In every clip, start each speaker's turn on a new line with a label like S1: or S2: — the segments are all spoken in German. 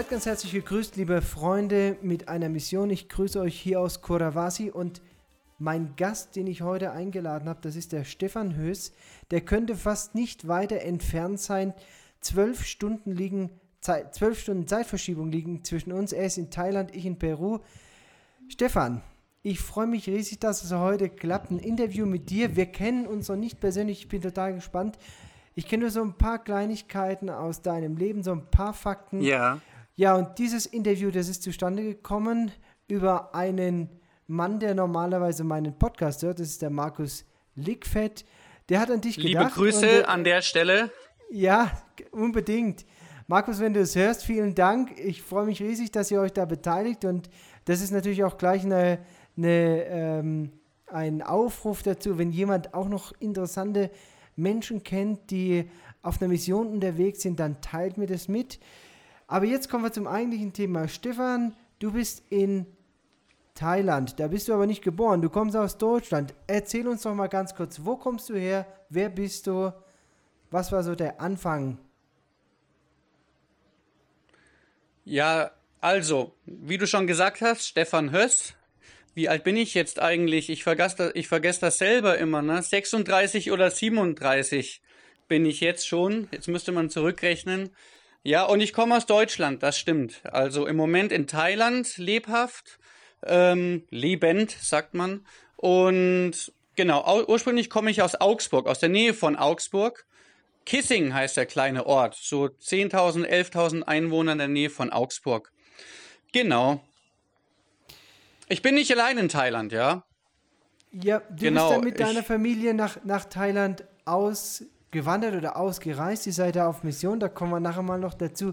S1: Seid ganz herzlich gegrüßt, liebe Freunde, mit einer Mission. Ich grüße euch hier aus Kuravasi und mein Gast, den ich heute eingeladen habe, das ist der Stefan Höß. Der könnte fast nicht weiter entfernt sein. Zwölf Stunden liegen, zwölf Stunden Zeitverschiebung liegen zwischen uns. Er ist in Thailand, ich in Peru. Stefan, ich freue mich riesig, dass es heute klappt. Ein Interview mit dir. Wir kennen uns noch nicht persönlich. Ich bin total gespannt. Ich kenne nur so ein paar Kleinigkeiten aus deinem Leben, so ein paar Fakten.
S2: Ja.
S1: Ja, und dieses Interview, das ist zustande gekommen über einen Mann, der normalerweise meinen Podcast hört. Das ist der Markus Lickfett. Der hat an dich
S2: Liebe
S1: gedacht.
S2: Liebe Grüße an der Stelle.
S1: Ja, unbedingt. Markus, wenn du es hörst, vielen Dank. Ich freue mich riesig, dass ihr euch da beteiligt. Und das ist natürlich auch gleich eine, eine, ähm, ein Aufruf dazu, wenn jemand auch noch interessante Menschen kennt, die auf einer Mission unterwegs sind, dann teilt mir das mit. Aber jetzt kommen wir zum eigentlichen Thema. Stefan, du bist in Thailand. Da bist du aber nicht geboren. Du kommst aus Deutschland. Erzähl uns doch mal ganz kurz, wo kommst du her? Wer bist du? Was war so der Anfang?
S2: Ja, also, wie du schon gesagt hast, Stefan Höss. Wie alt bin ich jetzt eigentlich? Ich vergesse das, ich vergesse das selber immer, ne? 36 oder 37 bin ich jetzt schon. Jetzt müsste man zurückrechnen. Ja, und ich komme aus Deutschland, das stimmt. Also im Moment in Thailand lebhaft, ähm, lebend, sagt man. Und genau, ursprünglich komme ich aus Augsburg, aus der Nähe von Augsburg. Kissing heißt der kleine Ort, so 10.000, 11.000 Einwohner in der Nähe von Augsburg. Genau. Ich bin nicht allein in Thailand, ja.
S1: Ja, du genau, bist dann mit deiner Familie nach, nach Thailand aus gewandert oder ausgereist. Ihr seid da auf Mission, da kommen wir nachher mal noch dazu.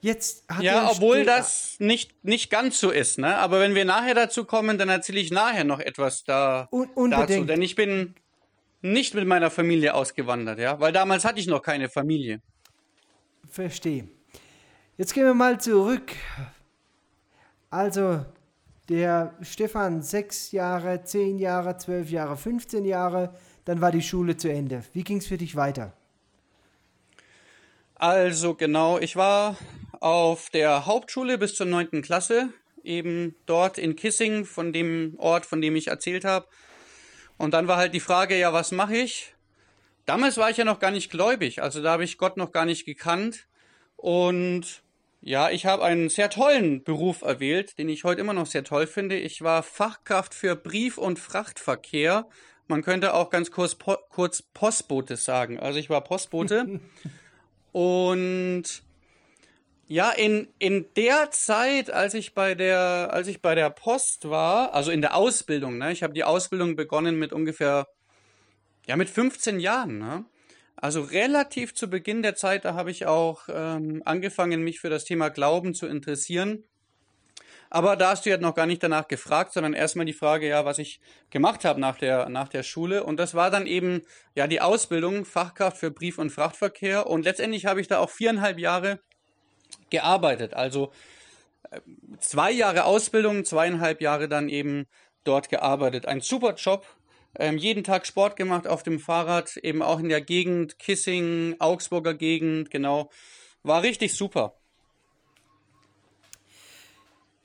S1: Jetzt hat
S2: ja, obwohl Ste das nicht, nicht ganz so ist, ne? Aber wenn wir nachher dazu kommen, dann erzähle ich nachher noch etwas da
S1: Un
S2: dazu. Denn ich bin nicht mit meiner Familie ausgewandert, ja, weil damals hatte ich noch keine Familie.
S1: Verstehe. Jetzt gehen wir mal zurück. Also, der Stefan, sechs Jahre, zehn Jahre, zwölf Jahre, 15 Jahre, dann war die Schule zu Ende. Wie ging es für dich weiter?
S2: Also genau, ich war auf der Hauptschule bis zur neunten Klasse, eben dort in Kissing, von dem Ort, von dem ich erzählt habe. Und dann war halt die Frage, ja, was mache ich? Damals war ich ja noch gar nicht gläubig, also da habe ich Gott noch gar nicht gekannt. Und ja, ich habe einen sehr tollen Beruf erwählt, den ich heute immer noch sehr toll finde. Ich war Fachkraft für Brief- und Frachtverkehr man könnte auch ganz kurz, po kurz Postbote sagen. Also ich war Postbote. und ja, in, in der Zeit, als ich bei der, als ich bei der Post war, also in der Ausbildung, ne, ich habe die Ausbildung begonnen mit ungefähr, ja, mit 15 Jahren, ne? Also relativ zu Beginn der Zeit, da habe ich auch ähm, angefangen, mich für das Thema Glauben zu interessieren. Aber da hast du ja noch gar nicht danach gefragt, sondern erstmal die Frage, ja, was ich gemacht habe nach der, nach der Schule. Und das war dann eben, ja, die Ausbildung Fachkraft für Brief- und Frachtverkehr. Und letztendlich habe ich da auch viereinhalb Jahre gearbeitet. Also äh, zwei Jahre Ausbildung, zweieinhalb Jahre dann eben dort gearbeitet. Ein super Job. Ähm, jeden Tag Sport gemacht auf dem Fahrrad, eben auch in der Gegend, Kissing, Augsburger Gegend, genau. War richtig super.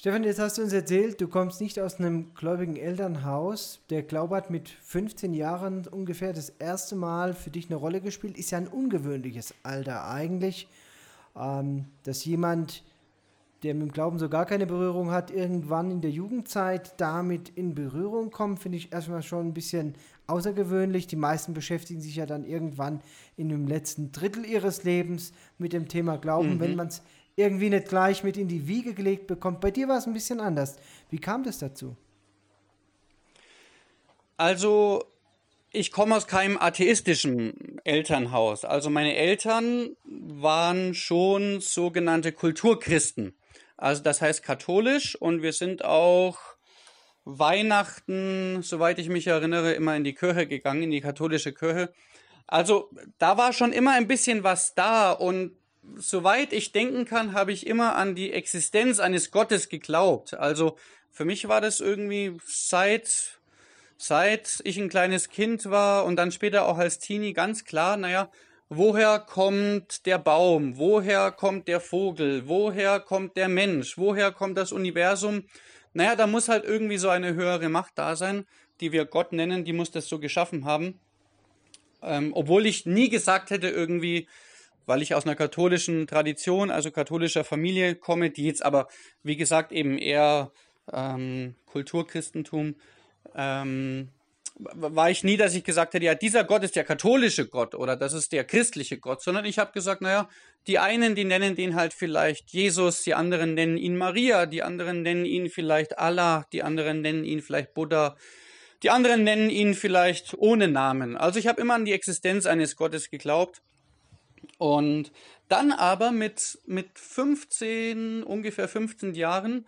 S1: Stefan, jetzt hast du uns erzählt, du kommst nicht aus einem gläubigen Elternhaus. Der Glaube hat mit 15 Jahren ungefähr das erste Mal für dich eine Rolle gespielt. Ist ja ein ungewöhnliches Alter eigentlich, ähm, dass jemand, der mit dem Glauben so gar keine Berührung hat, irgendwann in der Jugendzeit damit in Berührung kommt, finde ich erstmal schon ein bisschen außergewöhnlich. Die meisten beschäftigen sich ja dann irgendwann in dem letzten Drittel ihres Lebens mit dem Thema Glauben, mhm. wenn man es irgendwie nicht gleich mit in die Wiege gelegt bekommt. Bei dir war es ein bisschen anders. Wie kam das dazu?
S2: Also, ich komme aus keinem atheistischen Elternhaus. Also meine Eltern waren schon sogenannte Kulturchristen. Also das heißt katholisch und wir sind auch Weihnachten, soweit ich mich erinnere, immer in die Kirche gegangen, in die katholische Kirche. Also da war schon immer ein bisschen was da und soweit ich denken kann, habe ich immer an die Existenz eines Gottes geglaubt. Also für mich war das irgendwie seit, seit ich ein kleines Kind war und dann später auch als Teenie ganz klar, naja, woher kommt der Baum, woher kommt der Vogel, woher kommt der Mensch, woher kommt das Universum. Naja, da muss halt irgendwie so eine höhere Macht da sein, die wir Gott nennen, die muss das so geschaffen haben. Ähm, obwohl ich nie gesagt hätte, irgendwie, weil ich aus einer katholischen Tradition, also katholischer Familie komme, die jetzt aber, wie gesagt, eben eher ähm, Kulturchristentum, ähm, war ich nie, dass ich gesagt hätte, ja, dieser Gott ist der katholische Gott oder das ist der christliche Gott, sondern ich habe gesagt, naja, die einen, die nennen den halt vielleicht Jesus, die anderen nennen ihn Maria, die anderen nennen ihn vielleicht Allah, die anderen nennen ihn vielleicht Buddha, die anderen nennen ihn vielleicht ohne Namen. Also ich habe immer an die Existenz eines Gottes geglaubt. Und dann aber mit, mit 15, ungefähr 15 Jahren,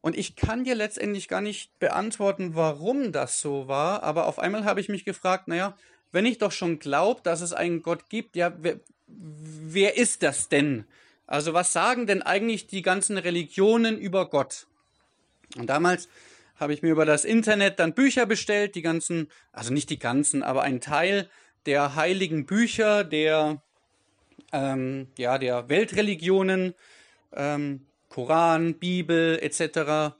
S2: und ich kann dir letztendlich gar nicht beantworten, warum das so war, aber auf einmal habe ich mich gefragt, naja, wenn ich doch schon glaube, dass es einen Gott gibt, ja, wer, wer ist das denn? Also was sagen denn eigentlich die ganzen Religionen über Gott? Und damals habe ich mir über das Internet dann Bücher bestellt, die ganzen, also nicht die ganzen, aber ein Teil der heiligen Bücher der, ähm, ja, der Weltreligionen, ähm, Koran, Bibel etc.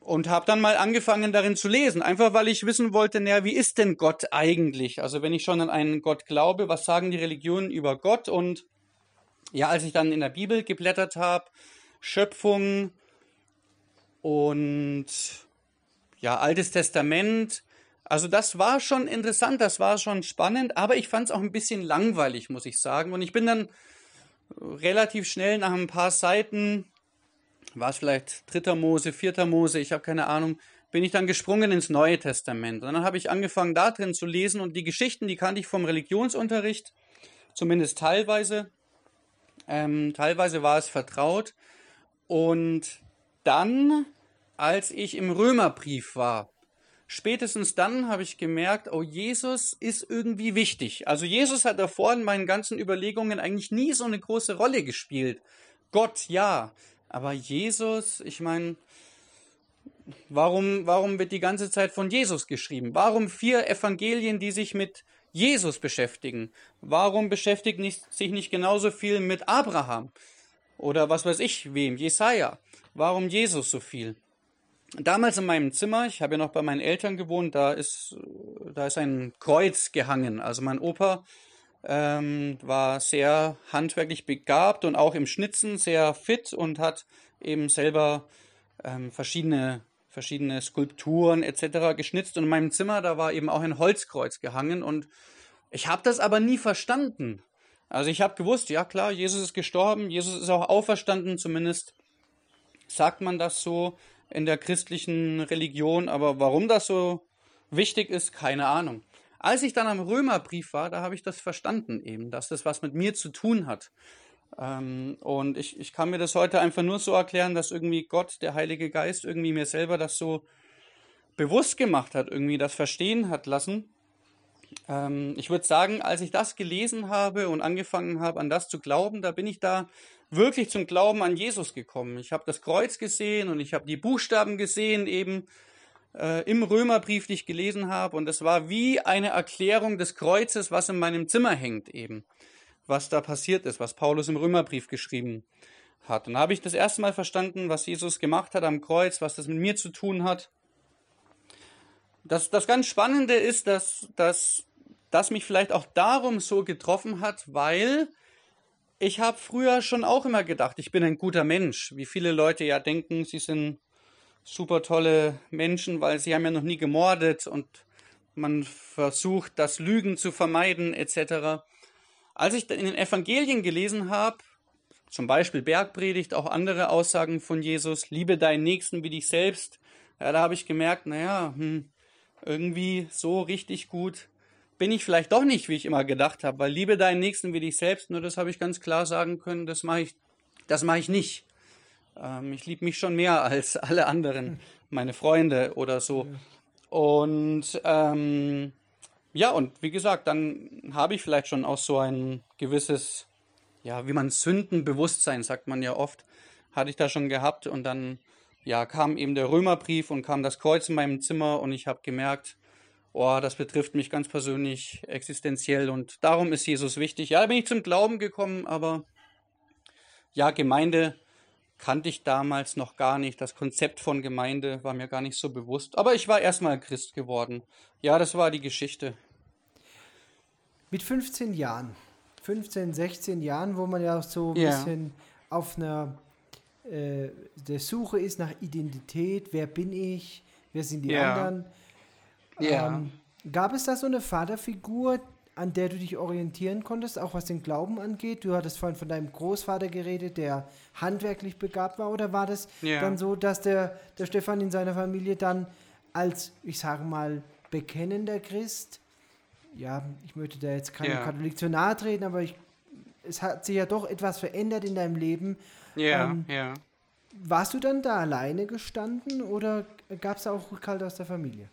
S2: Und habe dann mal angefangen darin zu lesen, einfach weil ich wissen wollte, naja, wie ist denn Gott eigentlich? Also wenn ich schon an einen Gott glaube, was sagen die Religionen über Gott? Und ja, als ich dann in der Bibel geblättert habe, Schöpfung und ja, Altes Testament, also das war schon interessant, das war schon spannend, aber ich fand es auch ein bisschen langweilig, muss ich sagen. Und ich bin dann relativ schnell nach ein paar Seiten, war es vielleicht dritter Mose, vierter Mose, ich habe keine Ahnung, bin ich dann gesprungen ins Neue Testament. Und dann habe ich angefangen, da drin zu lesen und die Geschichten, die kannte ich vom Religionsunterricht, zumindest teilweise. Ähm, teilweise war es vertraut. Und dann, als ich im Römerbrief war, spätestens dann habe ich gemerkt, oh, Jesus ist irgendwie wichtig. Also Jesus hat davor in meinen ganzen Überlegungen eigentlich nie so eine große Rolle gespielt. Gott, ja. Aber Jesus, ich meine, warum, warum wird die ganze Zeit von Jesus geschrieben? Warum vier Evangelien, die sich mit Jesus beschäftigen? Warum beschäftigt nicht, sich nicht genauso viel mit Abraham? Oder was weiß ich, wem? Jesaja. Warum Jesus so viel? Damals in meinem Zimmer, ich habe ja noch bei meinen Eltern gewohnt, da ist, da ist ein Kreuz gehangen. Also mein Opa ähm, war sehr handwerklich begabt und auch im Schnitzen sehr fit und hat eben selber ähm, verschiedene, verschiedene Skulpturen etc. geschnitzt. Und in meinem Zimmer, da war eben auch ein Holzkreuz gehangen und ich habe das aber nie verstanden. Also ich habe gewusst, ja klar, Jesus ist gestorben, Jesus ist auch auferstanden, zumindest sagt man das so in der christlichen Religion, aber warum das so wichtig ist, keine Ahnung. Als ich dann am Römerbrief war, da habe ich das verstanden eben, dass das was mit mir zu tun hat. Ähm, und ich, ich kann mir das heute einfach nur so erklären, dass irgendwie Gott, der Heilige Geist, irgendwie mir selber das so bewusst gemacht hat, irgendwie das verstehen hat lassen. Ähm, ich würde sagen, als ich das gelesen habe und angefangen habe, an das zu glauben, da bin ich da wirklich zum Glauben an Jesus gekommen. Ich habe das Kreuz gesehen und ich habe die Buchstaben gesehen, eben äh, im Römerbrief, die ich gelesen habe. Und es war wie eine Erklärung des Kreuzes, was in meinem Zimmer hängt, eben. Was da passiert ist, was Paulus im Römerbrief geschrieben hat. Und da habe ich das erste Mal verstanden, was Jesus gemacht hat am Kreuz, was das mit mir zu tun hat. Das, das ganz Spannende ist, dass, dass das mich vielleicht auch darum so getroffen hat, weil ich habe früher schon auch immer gedacht, ich bin ein guter Mensch. Wie viele Leute ja denken, sie sind super tolle Menschen, weil sie haben ja noch nie gemordet und man versucht, das Lügen zu vermeiden etc. Als ich in den Evangelien gelesen habe, zum Beispiel Bergpredigt, auch andere Aussagen von Jesus, liebe deinen Nächsten wie dich selbst, ja, da habe ich gemerkt, naja, hm, irgendwie so richtig gut bin ich vielleicht doch nicht, wie ich immer gedacht habe, weil liebe deinen Nächsten wie dich selbst, nur das habe ich ganz klar sagen können, das mache ich, das mache ich nicht. Ähm, ich liebe mich schon mehr als alle anderen, meine Freunde oder so. Und ähm, ja, und wie gesagt, dann habe ich vielleicht schon auch so ein gewisses, ja, wie man Sündenbewusstsein, sagt man ja oft, hatte ich da schon gehabt und dann ja, kam eben der Römerbrief und kam das Kreuz in meinem Zimmer und ich habe gemerkt, oh, das betrifft mich ganz persönlich existenziell und darum ist Jesus wichtig. Ja, da bin ich zum Glauben gekommen, aber ja, Gemeinde kannte ich damals noch gar nicht. Das Konzept von Gemeinde war mir gar nicht so bewusst. Aber ich war erstmal Christ geworden. Ja, das war die Geschichte.
S1: Mit 15 Jahren, 15, 16 Jahren, wo man ja so ein ja. bisschen auf einer äh, der Suche ist nach Identität, wer bin ich, wer sind die ja. anderen. Ja. Ähm, gab es da so eine Vaterfigur, an der du dich orientieren konntest, auch was den Glauben angeht? Du hattest vorhin von deinem Großvater geredet, der handwerklich begabt war, oder war das ja. dann so, dass der, der Stefan in seiner Familie dann als, ich sage mal, bekennender Christ, ja, ich möchte da jetzt keinem ja. Katholik zu nahe treten, aber ich, es hat sich ja doch etwas verändert in deinem Leben.
S2: Ja, ähm, ja.
S1: Warst du dann da alleine gestanden oder gab es auch Rückhalt aus der Familie?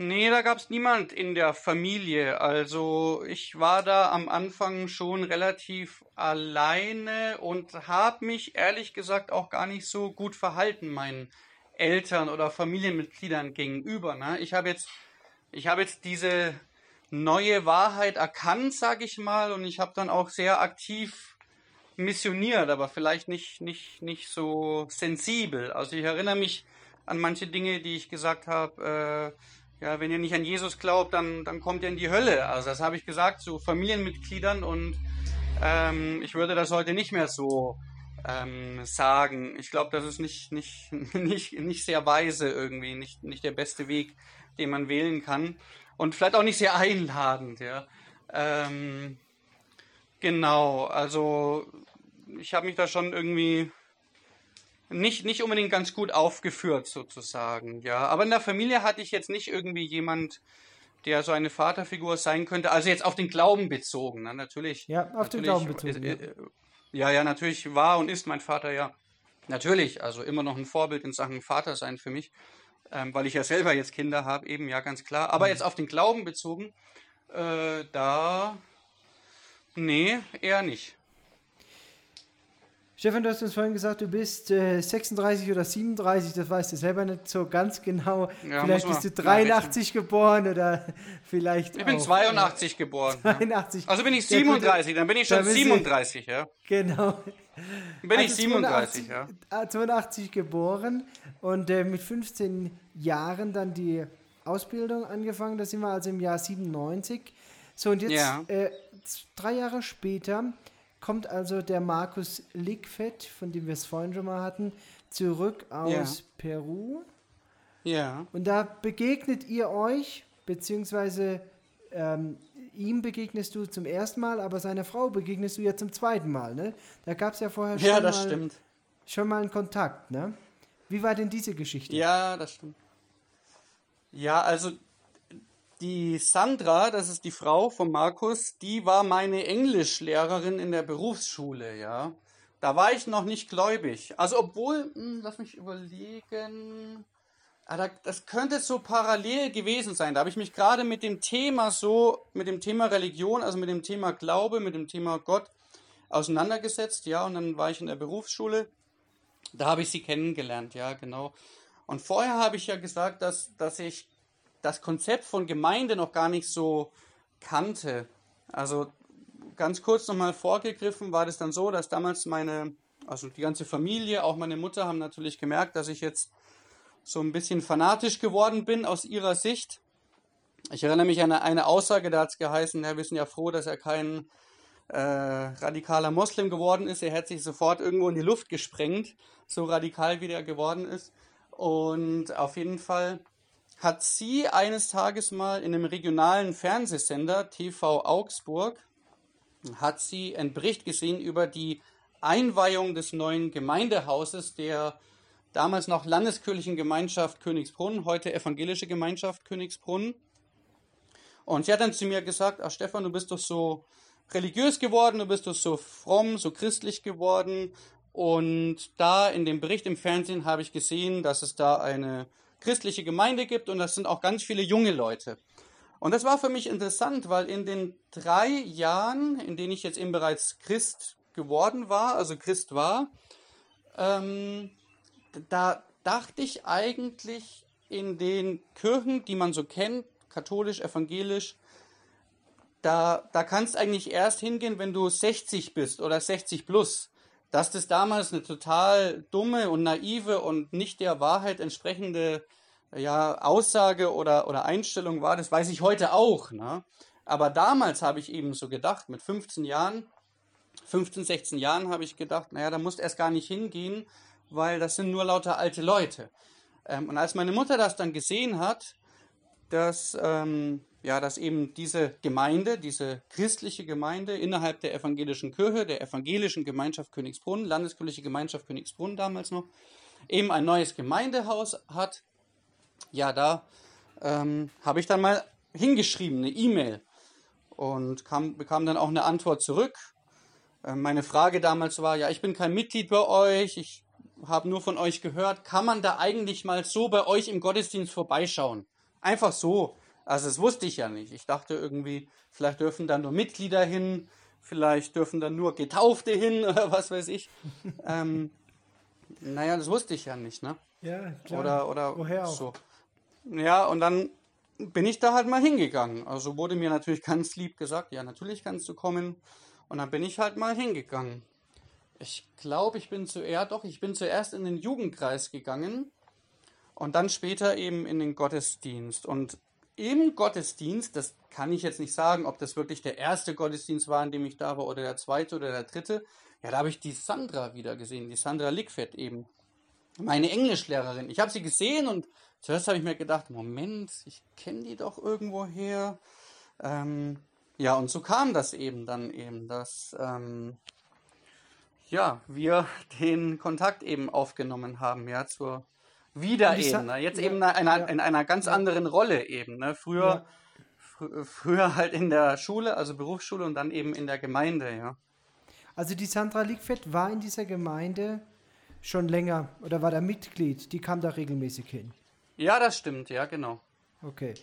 S2: Nee, da gab es niemand in der Familie. Also ich war da am Anfang schon relativ alleine und habe mich ehrlich gesagt auch gar nicht so gut verhalten meinen Eltern oder Familienmitgliedern gegenüber. Ne? Ich habe jetzt, ich habe jetzt diese neue Wahrheit erkannt, sage ich mal, und ich habe dann auch sehr aktiv missioniert, aber vielleicht nicht, nicht, nicht so sensibel. Also ich erinnere mich an manche Dinge, die ich gesagt habe. Äh, ja, wenn ihr nicht an Jesus glaubt, dann, dann kommt ihr in die Hölle. Also das habe ich gesagt zu Familienmitgliedern und ähm, ich würde das heute nicht mehr so ähm, sagen. Ich glaube, das ist nicht, nicht, nicht, nicht sehr weise irgendwie, nicht, nicht der beste Weg, den man wählen kann. Und vielleicht auch nicht sehr einladend, ja. Ähm, genau, also ich habe mich da schon irgendwie nicht, nicht unbedingt ganz gut aufgeführt, sozusagen, ja. Aber in der Familie hatte ich jetzt nicht irgendwie jemand, der so eine Vaterfigur sein könnte. Also jetzt auf den Glauben bezogen, ne? natürlich.
S1: Ja, auf
S2: natürlich,
S1: den Glauben bezogen.
S2: Äh, äh, ja, ja, natürlich war und ist mein Vater ja. Natürlich, also immer noch ein Vorbild in Sachen Vater sein für mich, ähm, weil ich ja selber jetzt Kinder habe, eben, ja, ganz klar. Aber mhm. jetzt auf den Glauben bezogen, äh, da, nee, eher nicht.
S1: Stefan, du hast uns vorhin gesagt, du bist äh, 36 oder 37, das weißt du selber nicht so ganz genau. Ja, vielleicht bist du 83 geboren oder vielleicht.
S2: Ich bin 82 äh, geboren.
S1: 82.
S2: Ja. Also bin ich 37, dann bin ich schon 37, ja.
S1: Genau.
S2: Bin also ich 37, 82,
S1: ja. 82 äh, geboren und äh, mit 15 Jahren dann die Ausbildung angefangen. Da sind wir also im Jahr 97. So, und jetzt ja. äh, drei Jahre später kommt also der Markus Lickfett, von dem wir es vorhin schon mal hatten, zurück aus ja. Peru.
S2: Ja.
S1: Und da begegnet ihr euch, beziehungsweise ähm, ihm begegnest du zum ersten Mal, aber seiner Frau begegnest du ja zum zweiten Mal, ne? Da gab es ja vorher
S2: schon,
S1: ja,
S2: das
S1: mal,
S2: stimmt.
S1: schon mal einen Kontakt, ne? Wie war denn diese Geschichte?
S2: Ja, das stimmt. Ja, also die Sandra, das ist die Frau von Markus, die war meine Englischlehrerin in der Berufsschule, ja. Da war ich noch nicht gläubig. Also obwohl, hm, lass mich überlegen, ah, das könnte so parallel gewesen sein. Da habe ich mich gerade mit dem Thema so, mit dem Thema Religion, also mit dem Thema Glaube, mit dem Thema Gott auseinandergesetzt, ja. Und dann war ich in der Berufsschule. Da habe ich sie kennengelernt, ja, genau. Und vorher habe ich ja gesagt, dass, dass ich das Konzept von Gemeinde noch gar nicht so kannte. Also ganz kurz nochmal vorgegriffen war das dann so, dass damals meine, also die ganze Familie, auch meine Mutter haben natürlich gemerkt, dass ich jetzt so ein bisschen fanatisch geworden bin aus ihrer Sicht. Ich erinnere mich an eine Aussage, da hat es geheißen, ja, wir sind ja froh, dass er kein äh, radikaler Moslem geworden ist. Er hätte sich sofort irgendwo in die Luft gesprengt, so radikal wie der geworden ist. Und auf jeden Fall hat sie eines Tages mal in einem regionalen Fernsehsender TV Augsburg hat sie einen Bericht gesehen über die Einweihung des neuen Gemeindehauses der damals noch landeskirchlichen Gemeinschaft Königsbrunn, heute evangelische Gemeinschaft Königsbrunn. Und sie hat dann zu mir gesagt, ach Stefan, du bist doch so religiös geworden, du bist doch so fromm, so christlich geworden. Und da in dem Bericht im Fernsehen habe ich gesehen, dass es da eine christliche Gemeinde gibt und das sind auch ganz viele junge Leute. Und das war für mich interessant, weil in den drei Jahren, in denen ich jetzt eben bereits Christ geworden war, also Christ war, ähm, da dachte ich eigentlich in den Kirchen, die man so kennt, katholisch, evangelisch, da, da kannst eigentlich erst hingehen, wenn du 60 bist oder 60 plus. Dass das damals eine total dumme und naive und nicht der Wahrheit entsprechende ja, Aussage oder, oder Einstellung war, das weiß ich heute auch. Ne? Aber damals habe ich eben so gedacht, mit 15 Jahren, 15, 16 Jahren habe ich gedacht, naja, da musst erst gar nicht hingehen, weil das sind nur lauter alte Leute. Ähm, und als meine Mutter das dann gesehen hat, dass, ähm, ja, dass eben diese Gemeinde, diese christliche Gemeinde innerhalb der evangelischen Kirche, der evangelischen Gemeinschaft Königsbrunn, Landeskirchliche Gemeinschaft Königsbrunn damals noch, eben ein neues Gemeindehaus hat, ja, da ähm, habe ich dann mal hingeschrieben, eine E-Mail und kam, bekam dann auch eine Antwort zurück. Äh, meine Frage damals war, ja, ich bin kein Mitglied bei euch, ich habe nur von euch gehört, kann man da eigentlich mal so bei euch im Gottesdienst vorbeischauen? Einfach so. Also das wusste ich ja nicht. Ich dachte irgendwie, vielleicht dürfen da nur Mitglieder hin, vielleicht dürfen da nur Getaufte hin oder was weiß ich. ähm, naja, das wusste ich ja nicht, ne?
S1: Ja, klar.
S2: Oder, oder
S1: Woher auch?
S2: so. Ja, und dann bin ich da halt mal hingegangen. Also wurde mir natürlich ganz lieb gesagt, ja, natürlich kannst du kommen. Und dann bin ich halt mal hingegangen. Ich glaube, ich bin zuerst, doch, ich bin zuerst in den Jugendkreis gegangen und dann später eben in den Gottesdienst. Und im Gottesdienst, das kann ich jetzt nicht sagen, ob das wirklich der erste Gottesdienst war, in dem ich da war, oder der zweite oder der dritte. Ja, da habe ich die Sandra wieder gesehen, die Sandra Lickfett eben. Meine Englischlehrerin. Ich habe sie gesehen und zuerst habe ich mir gedacht, Moment, ich kenne die doch irgendwoher. Ähm, ja, und so kam das eben dann eben, dass ähm, ja, wir den Kontakt eben aufgenommen haben, ja, zur wieder
S1: Und die
S2: eben,
S1: Sa-
S2: ne? jetzt
S1: ja,
S2: eben in einer,
S1: ja.
S2: in einer ganz anderen Rolle eben, ne? Früher,
S1: Ja.
S2: fr früher halt in der Schule, also Berufsschule und dann eben in der Gemeinde, ja.
S1: Also die Sandra Liegfeld war in dieser Gemeinde schon länger oder war da Mitglied? Die kam da regelmäßig hin.
S2: Ja, das stimmt, ja, genau.
S1: Okay.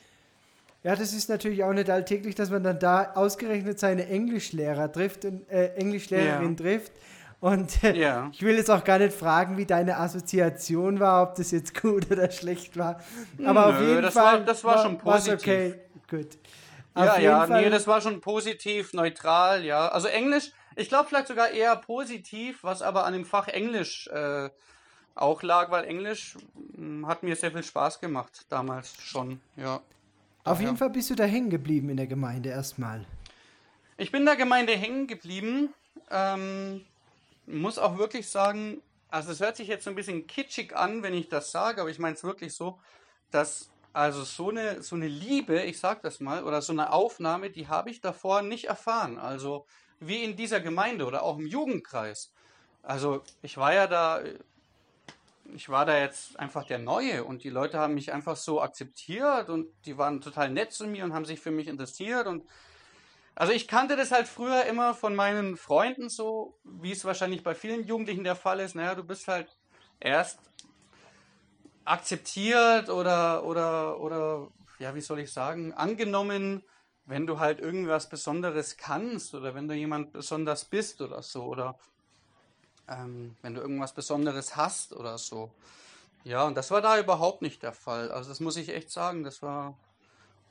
S1: Ja, das ist natürlich auch nicht alltäglich, dass man dann da ausgerechnet seine Englischlehrer trifft und äh, Englischlehrerin trifft. Und äh,
S2: Ja.
S1: ich will jetzt auch gar nicht fragen, wie deine Assoziation war, ob das jetzt gut oder schlecht war. Aber auf
S2: Nö,
S1: jeden
S2: das
S1: Fall
S2: war- das war schon
S1: war's
S2: positiv.
S1: okay, gut.
S2: Ja,
S1: auf jeden
S2: ja,
S1: Fall,
S2: nee, das war schon positiv, neutral, ja. Also Englisch, ich glaube vielleicht sogar eher positiv, was aber an dem Fach Englisch äh, auch lag, weil Englisch mh, hat mir sehr viel Spaß gemacht damals schon, ja.
S1: auf
S2: Ja.
S1: jeden Fall bist du da hängen geblieben in der Gemeinde erstmal.
S2: Ich bin der Gemeinde hängen geblieben. Ähm, muss auch wirklich sagen, also es hört sich jetzt so ein bisschen kitschig an, wenn ich das sage, aber ich meine es wirklich so, dass also so eine, so eine Liebe, ich sag das mal, oder so eine Aufnahme, die habe ich davor nicht erfahren. Also wie in dieser Gemeinde oder auch im Jugendkreis. Also ich war ja da, ich war da jetzt einfach der Neue und die Leute haben mich einfach so akzeptiert und die waren total nett zu mir und haben sich für mich interessiert und also ich kannte das halt früher immer von meinen Freunden so, wie es wahrscheinlich bei vielen Jugendlichen der Fall ist. Naja, du bist halt erst akzeptiert oder, oder, oder, ja, wie soll ich sagen, angenommen, wenn du halt irgendwas Besonderes kannst oder wenn du jemand besonders bist oder so oder ähm, wenn du irgendwas Besonderes hast oder so. Ja, und das war da überhaupt nicht der Fall. Also das muss ich echt sagen, das war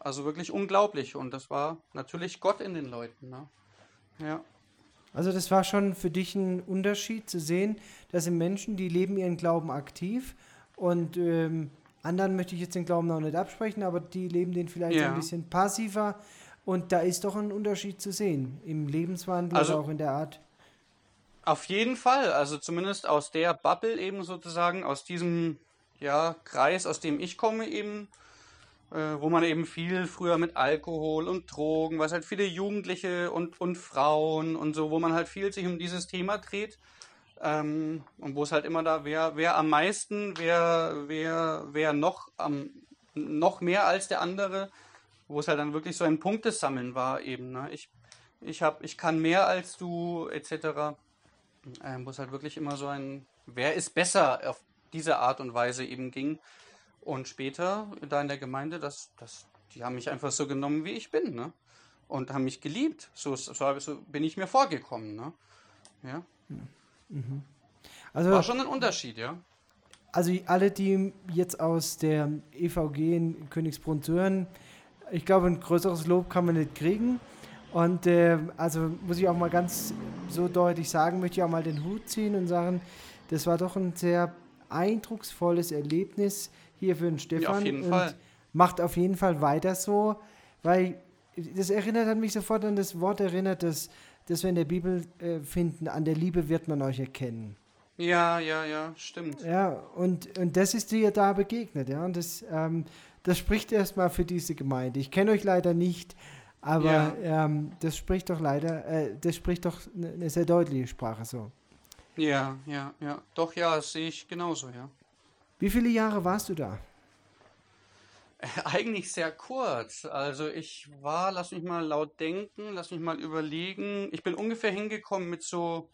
S2: also wirklich unglaublich und das war natürlich Gott in den Leuten. Ne? Ja.
S1: Also das war schon für dich ein Unterschied zu sehen, dass sind Menschen, die leben ihren Glauben aktiv und ähm, anderen möchte ich jetzt den Glauben noch nicht absprechen, aber die leben den vielleicht
S2: Ja.
S1: ein bisschen passiver und da ist doch ein Unterschied zu sehen im Lebenswandel
S2: Also-
S1: oder auch in der Art.
S2: Auf jeden Fall, also zumindest aus der Bubble eben sozusagen, aus diesem ja, Kreis, aus dem ich komme eben, äh, wo man eben viel früher mit Alkohol und Drogen, was halt viele Jugendliche und, und Frauen und so, wo man halt viel sich um dieses Thema dreht. Ähm, und wo es halt immer da, wer, wer am meisten, wer, wer, wer noch am, noch mehr als der andere, wo es halt dann wirklich so ein Punktesammeln war eben. Ne? Ich, ich, hab, ich kann mehr als du, etc ähm, wo es halt wirklich immer so ein, wer ist besser auf diese Art und Weise eben ging. Und später, da in der Gemeinde, das, das, die haben mich einfach so genommen, wie ich bin, ne? Und haben mich geliebt. So, so, so bin ich mir vorgekommen, ne? Ja.
S1: Also
S2: War schon ein Unterschied, ja.
S1: also alle, die jetzt aus der EVG in Königsbrunn hören, ich glaube, ein größeres Lob kann man nicht kriegen. Und äh, also muss ich auch mal ganz so deutlich sagen, möchte ich auch mal den Hut ziehen und sagen, das war doch ein sehr eindrucksvolles Erlebnis hier für den Stefan. Ja,
S2: auf.
S1: Macht auf jeden Fall weiter so, weil das erinnert an mich sofort an das Wort erinnert, das, das wir in der Bibel äh, finden, an der Liebe wird man euch erkennen.
S2: Ja, ja, ja, stimmt.
S1: Ja, und, und das ist dir da begegnet, ja. Und das, ähm, das spricht erstmal für diese Gemeinde. Ich kenne euch leider nicht, aber ja. ähm, das spricht doch leider, äh, das spricht doch eine sehr deutliche Sprache so.
S2: Ja, ja, ja. Doch, ja, das sehe ich genauso, ja.
S1: Wie viele Jahre warst du da?
S2: Eigentlich sehr kurz. Also ich war, lass mich mal laut denken, lass mich mal überlegen. Ich bin ungefähr hingekommen mit so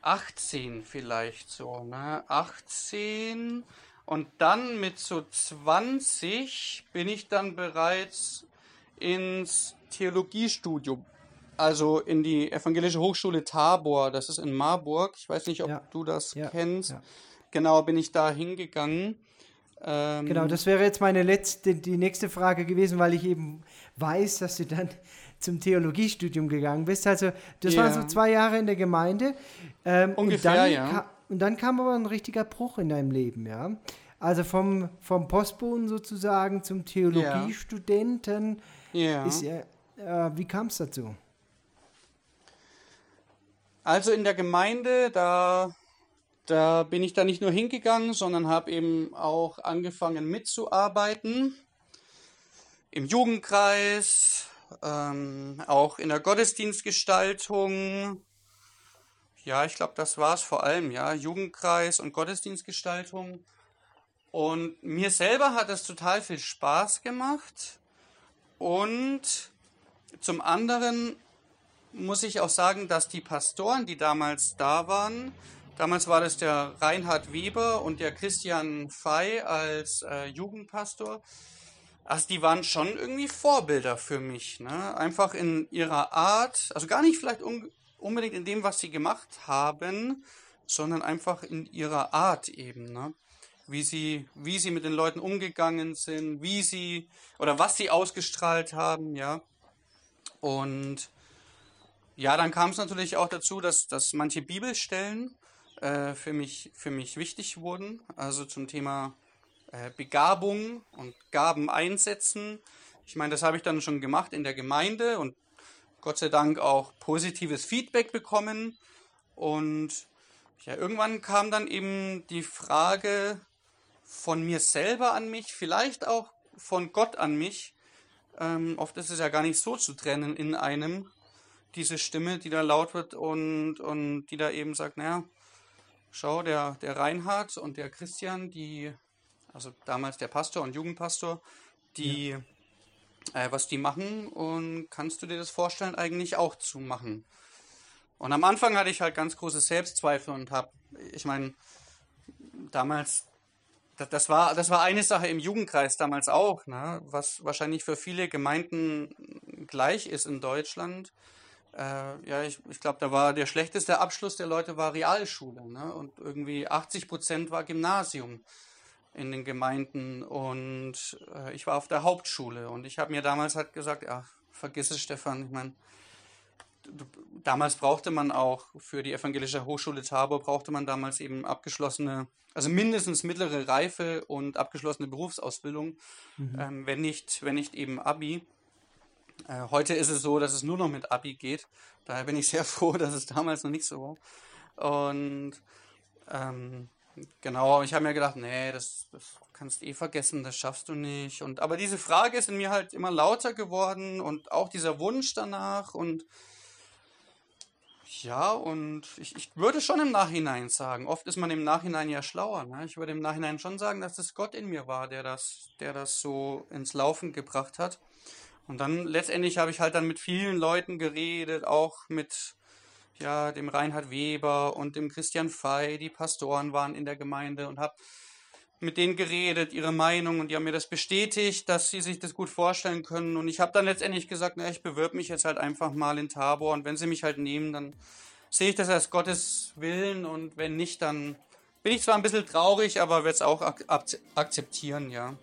S2: 18 vielleicht so, ne? 18 und dann mit so 20 bin ich dann bereits ins Theologiestudium, also in die Evangelische Hochschule Tabor, das ist in Marburg. Ich weiß nicht, ob ja. du das ja. kennst. Ja. Genau, bin ich da hingegangen.
S1: Ähm, genau, das wäre jetzt meine letzte, die nächste Frage gewesen, weil ich eben weiß, dass du dann zum Theologiestudium gegangen bist. Also das yeah. waren so zwei Jahre in der Gemeinde.
S2: Ähm, Ungefähr,
S1: und
S2: ja.
S1: und dann kam aber ein richtiger Bruch in deinem Leben, ja. Also vom, vom Postboten sozusagen zum Theologiestudenten.
S2: Ja.
S1: Yeah. Äh, wie kam es dazu?
S2: Also in der Gemeinde, da, da bin ich da nicht nur hingegangen, sondern habe eben auch angefangen mitzuarbeiten. Im Jugendkreis, ähm, auch in der Gottesdienstgestaltung. Ja, ich glaube, das war es vor allem, ja, Jugendkreis und Gottesdienstgestaltung. Und mir selber hat es total viel Spaß gemacht. Und zum anderen muss ich auch sagen, dass die Pastoren, die damals da waren, damals war das der Reinhard Weber und der Christian Fey als äh, Jugendpastor, also die waren schon irgendwie Vorbilder für mich. Ne? Einfach in ihrer Art, also gar nicht vielleicht un unbedingt in dem, was sie gemacht haben, sondern einfach in ihrer Art eben. Ne? Wie sie, wie sie mit den Leuten umgegangen sind, wie sie oder was sie ausgestrahlt haben, ja. Und ja, dann kam es natürlich auch dazu, dass, dass manche Bibelstellen äh, für, mich, für mich wichtig wurden. Also zum Thema äh, Begabung und Gaben einsetzen. Ich meine, das habe ich dann schon gemacht in der Gemeinde und Gott sei Dank auch positives Feedback bekommen. Und ja, irgendwann kam dann eben die Frage von mir selber an mich, vielleicht auch von Gott an mich. Ähm, oft ist es ja gar nicht so zu trennen in einem, diese Stimme, die da laut wird und, und die da eben sagt, naja, schau, der, der Reinhard und der Christian, die also damals der Pastor und Jugendpastor, die, ja. äh, was die machen und kannst du dir das vorstellen, eigentlich auch zu machen? Und am Anfang hatte ich halt ganz große Selbstzweifel und habe, ich meine, damals, das, das, war, das war eine Sache im Jugendkreis damals auch, ne, was wahrscheinlich für viele Gemeinden gleich ist in Deutschland. Äh, ja, ich, ich glaube, da war der schlechteste Abschluss der Leute war Realschule, ne, und irgendwie 80 Prozent war Gymnasium in den Gemeinden und äh, ich war auf der Hauptschule und ich habe mir damals halt gesagt, ja, vergiss es, Stefan. Ich meine, damals brauchte man auch für die evangelische Hochschule Tabor brauchte man damals eben abgeschlossene, also mindestens mittlere Reife und abgeschlossene Berufsausbildung, mhm. ähm, wenn nicht, wenn nicht eben Abi. Äh, heute ist es so, dass es nur noch mit Abi geht. Daher bin ich sehr froh, dass es damals noch nicht so war. Und ähm, Genau, ich habe mir gedacht, nee, das, das kannst eh vergessen, das schaffst du nicht. Und aber diese Frage ist in mir halt immer lauter geworden und auch dieser Wunsch danach und ja, und ich, ich würde schon im Nachhinein sagen, oft ist man im Nachhinein ja schlauer. Ne? Ich würde im Nachhinein schon sagen, dass es Gott in mir war, der das, der das so ins Laufen gebracht hat. Und dann letztendlich habe ich halt dann mit vielen Leuten geredet, auch mit ja, dem Reinhard Weber und dem Christian Fey, die Pastoren waren in der Gemeinde und habe mit denen geredet, ihre Meinung. Und die haben mir das bestätigt, dass sie sich das gut vorstellen können. Und ich habe dann letztendlich gesagt, na, ich bewirb mich jetzt halt einfach mal in Tabor. Und wenn sie mich halt nehmen, dann sehe ich das als Gottes Willen. Und wenn nicht, dann bin ich zwar ein bisschen traurig, aber werde es auch ak akzeptieren, ja.